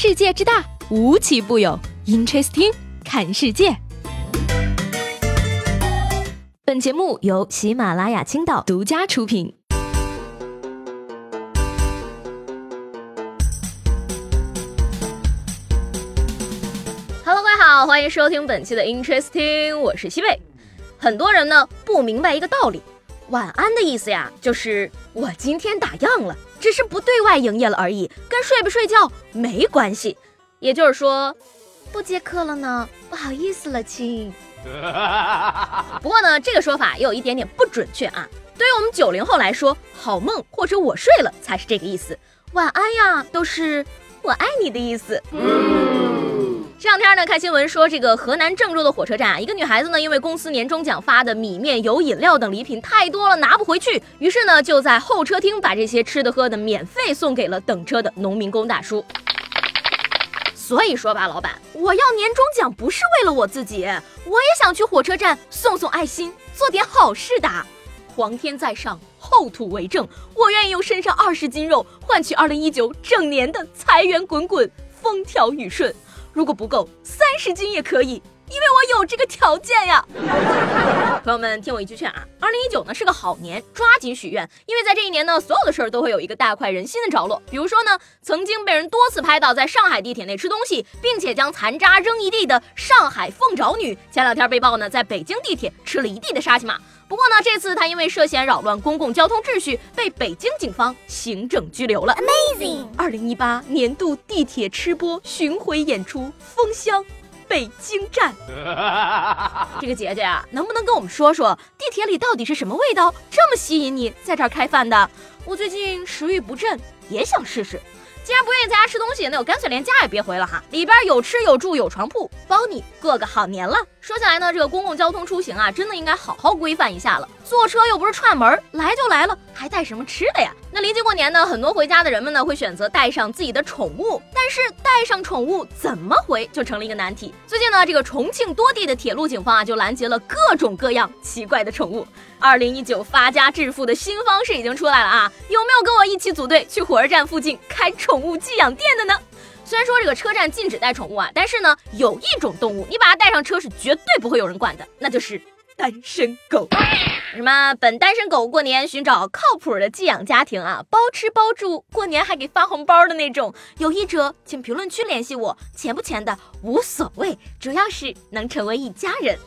世界之大，无奇不有。Interesting，看世界。本节目由喜马拉雅青岛独家出品。Hello，各位好，欢迎收听本期的 Interesting，我是西贝。很多人呢不明白一个道理，晚安的意思呀，就是我今天打烊了。只是不对外营业了而已，跟睡不睡觉没关系。也就是说，不接客了呢，不好意思了，亲。不过呢，这个说法也有一点点不准确啊。对于我们九零后来说，好梦或者我睡了才是这个意思，晚安呀都是我爱你的意思。这两天呢，看新闻说，这个河南郑州的火车站啊，一个女孩子呢，因为公司年终奖发的米面油、饮料等礼品太多了，拿不回去，于是呢，就在候车厅把这些吃的喝的免费送给了等车的农民工大叔。所以说吧，老板，我要年终奖不是为了我自己，我也想去火车站送送爱心，做点好事的。皇天在上，后土为证，我愿意用身上二十斤肉换取二零一九整年的财源滚滚，风调雨顺。如果不够，三十斤也可以，因为我有这个条件呀。朋友们，听我一句劝啊，二零一九呢是个好年，抓紧许愿，因为在这一年呢，所有的事儿都会有一个大快人心的着落。比如说呢，曾经被人多次拍到在上海地铁内吃东西，并且将残渣扔一地的上海凤爪女，前两天被曝呢在北京地铁吃了一地的沙琪玛。不过呢，这次她因为涉嫌扰乱公共交通秩序，被北京警方行政拘留了。Amazing！二零一八年度地铁吃播巡回演出封箱北京站。这个姐姐啊，能不能跟我们说说地铁里到底是什么味道，这么吸引你在这儿开饭的？我最近食欲不振，也想试试。既然不愿意在家吃东西，那我干脆连家也别回了哈。里边有吃有住有床铺，包你过个好年了。说起来呢，这个公共交通出行啊，真的应该好好规范一下了。坐车又不是串门，来就来了，还带什么吃的呀？那临近过年呢，很多回家的人们呢，会选择带上自己的宠物，但是带上宠物怎么回就成了一个难题。最近呢，这个重庆多地的铁路警方啊，就拦截了各种各样奇怪的宠物。二零一九发家致富的新方式已经出来了啊！有没有跟我一起组队去火车站附近开宠物寄养店的呢？虽然说这个车站禁止带宠物啊，但是呢，有一种动物你把它带上车是绝对不会有人管的，那就是单身狗。什么？本单身狗过年寻找靠谱的寄养家庭啊，包吃包住，过年还给发红包的那种。有意者请评论区联系我，钱不钱的无所谓，主要是能成为一家人。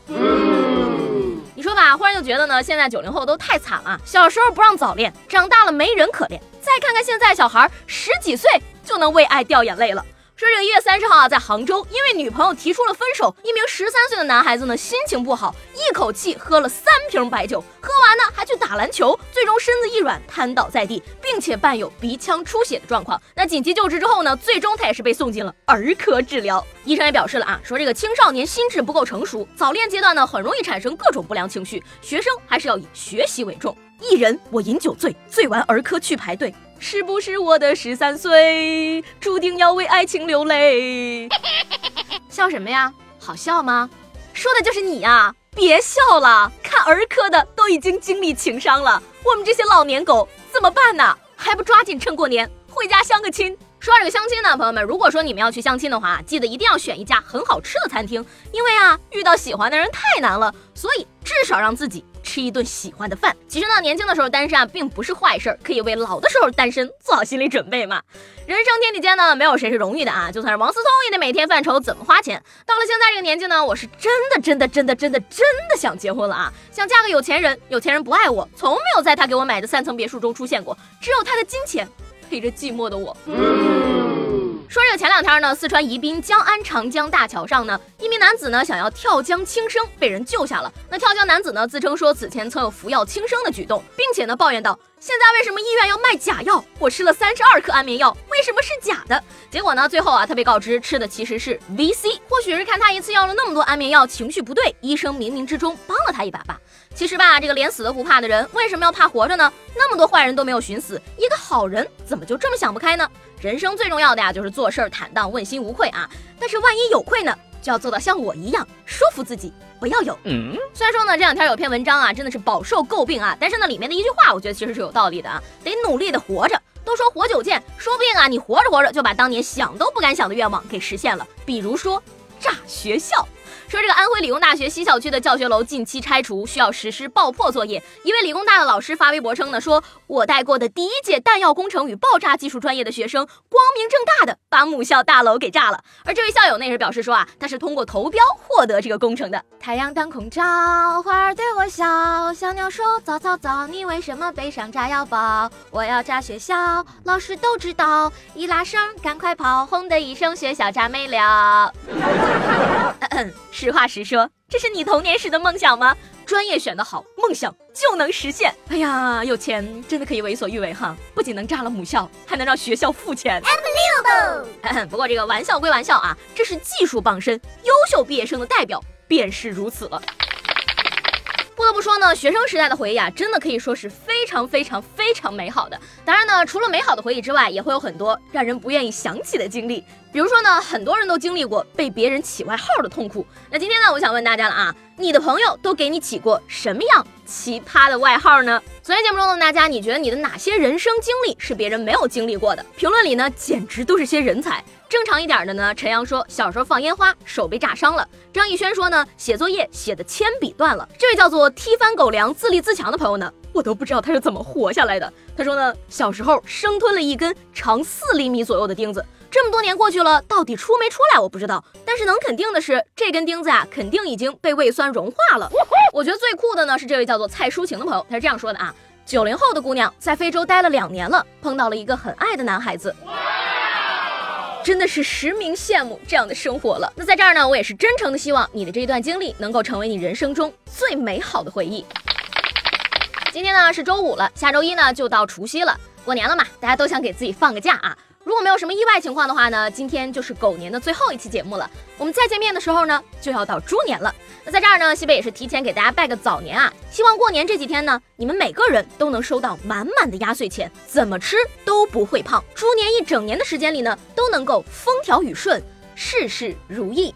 你说吧，忽然就觉得呢，现在九零后都太惨了。小时候不让早恋，长大了没人可恋。再看看现在小孩，十几岁就能为爱掉眼泪了。说这个一月三十号啊，在杭州，因为女朋友提出了分手，一名十三岁的男孩子呢，心情不好，一口气喝了三瓶白酒，喝完呢还去打篮球，最终身子一软瘫倒在地，并且伴有鼻腔出血的状况。那紧急救治之后呢，最终他也是被送进了儿科治疗。医生也表示了啊，说这个青少年心智不够成熟，早恋阶段呢，很容易产生各种不良情绪，学生还是要以学习为重。一人我饮酒醉，醉完儿科去排队。是不是我的十三岁注定要为爱情流泪？笑什么呀？好笑吗？说的就是你呀！别笑了，看儿科的都已经经历情伤了，我们这些老年狗怎么办呢？还不抓紧趁过年回家相个亲？说到这个相亲呢，朋友们，如果说你们要去相亲的话，记得一定要选一家很好吃的餐厅，因为啊，遇到喜欢的人太难了，所以至少让自己。吃一顿喜欢的饭，其实呢，年轻的时候单身啊，并不是坏事儿，可以为老的时候单身做好心理准备嘛。人生天地间呢，没有谁是容易的啊，就算是王思聪也得每天犯愁怎么花钱。到了现在这个年纪呢，我是真的真的真的真的真的想结婚了啊，想嫁个有钱人，有钱人不爱我，从没有在他给我买的三层别墅中出现过，只有他的金钱陪着寂寞的我。说这个前两天呢，四川宜宾江安长江大桥上呢，一名男子呢想要跳江轻生，被人救下了。那跳江男子呢自称说此前曾有服药轻生的举动，并且呢抱怨道：现在为什么医院要卖假药？我吃了三十二颗安眠药，为什么是假的？结果呢，最后啊他被告知吃的其实是 VC。或许是看他一次要了那么多安眠药，情绪不对，医生冥冥之中帮了他一把吧。其实吧，这个连死都不怕的人，为什么要怕活着呢？那么多坏人都没有寻死，一个好人怎么就这么想不开呢？人生最重要的呀，就是做事儿坦荡、问心无愧啊。但是万一有愧呢，就要做到像我一样说服自己，不要有。嗯，虽然说呢，这两天有篇文章啊，真的是饱受诟病啊，但是呢，里面的一句话，我觉得其实是有道理的啊，得努力的活着。都说活久见，说不定啊，你活着活着就把当年想都不敢想的愿望给实现了，比如说炸学校。说这个安徽理工大学西校区的教学楼近期拆除，需要实施爆破作业。一位理工大的老师发微博称呢，说我带过的第一届弹药工程与爆炸技术专业的学生，光明正大的把母校大楼给炸了。而这位校友呢，也是表示说啊，他是通过投标获得这个工程的。太阳当空照，花儿对我笑，小鸟说早早早，你为什么背上炸药包？我要炸学校，老师都知道。一拉绳，赶快跑，轰的一声，学校炸没了。实话实说，这是你童年时的梦想吗？专业选得好，梦想就能实现。哎呀，有钱真的可以为所欲为哈！不仅能炸了母校，还能让学校付钱。不过这个玩笑归玩笑啊，这是技术傍身，优秀毕业生的代表便是如此了。不得不说呢，学生时代的回忆啊，真的可以说是非常非常非常美好的。当然呢，除了美好的回忆之外，也会有很多让人不愿意想起的经历。比如说呢，很多人都经历过被别人起外号的痛苦。那今天呢，我想问大家了啊，你的朋友都给你起过什么样奇葩的外号呢？昨天节目中的大家，你觉得你的哪些人生经历是别人没有经历过的？评论里呢，简直都是些人才。正常一点的呢，陈阳说小时候放烟花手被炸伤了。张艺轩说呢，写作业写的铅笔断了。这位叫做踢翻狗粮自立自强的朋友呢，我都不知道他是怎么活下来的。他说呢，小时候生吞了一根长四厘米左右的钉子。这么多年过去了，到底出没出来我不知道，但是能肯定的是，这根钉子啊，肯定已经被胃酸融化了。我觉得最酷的呢是这位叫做蔡淑晴的朋友，他是这样说的啊：九零后的姑娘在非洲待了两年了，碰到了一个很爱的男孩子，真的是实名羡慕这样的生活了。那在这儿呢，我也是真诚的希望你的这一段经历能够成为你人生中最美好的回忆。今天呢是周五了，下周一呢就到除夕了，过年了嘛，大家都想给自己放个假啊。如果没有什么意外情况的话呢，今天就是狗年的最后一期节目了。我们再见面的时候呢，就要到猪年了。那在这儿呢，西北也是提前给大家拜个早年啊！希望过年这几天呢，你们每个人都能收到满满的压岁钱，怎么吃都不会胖。猪年一整年的时间里呢，都能够风调雨顺，事事如意。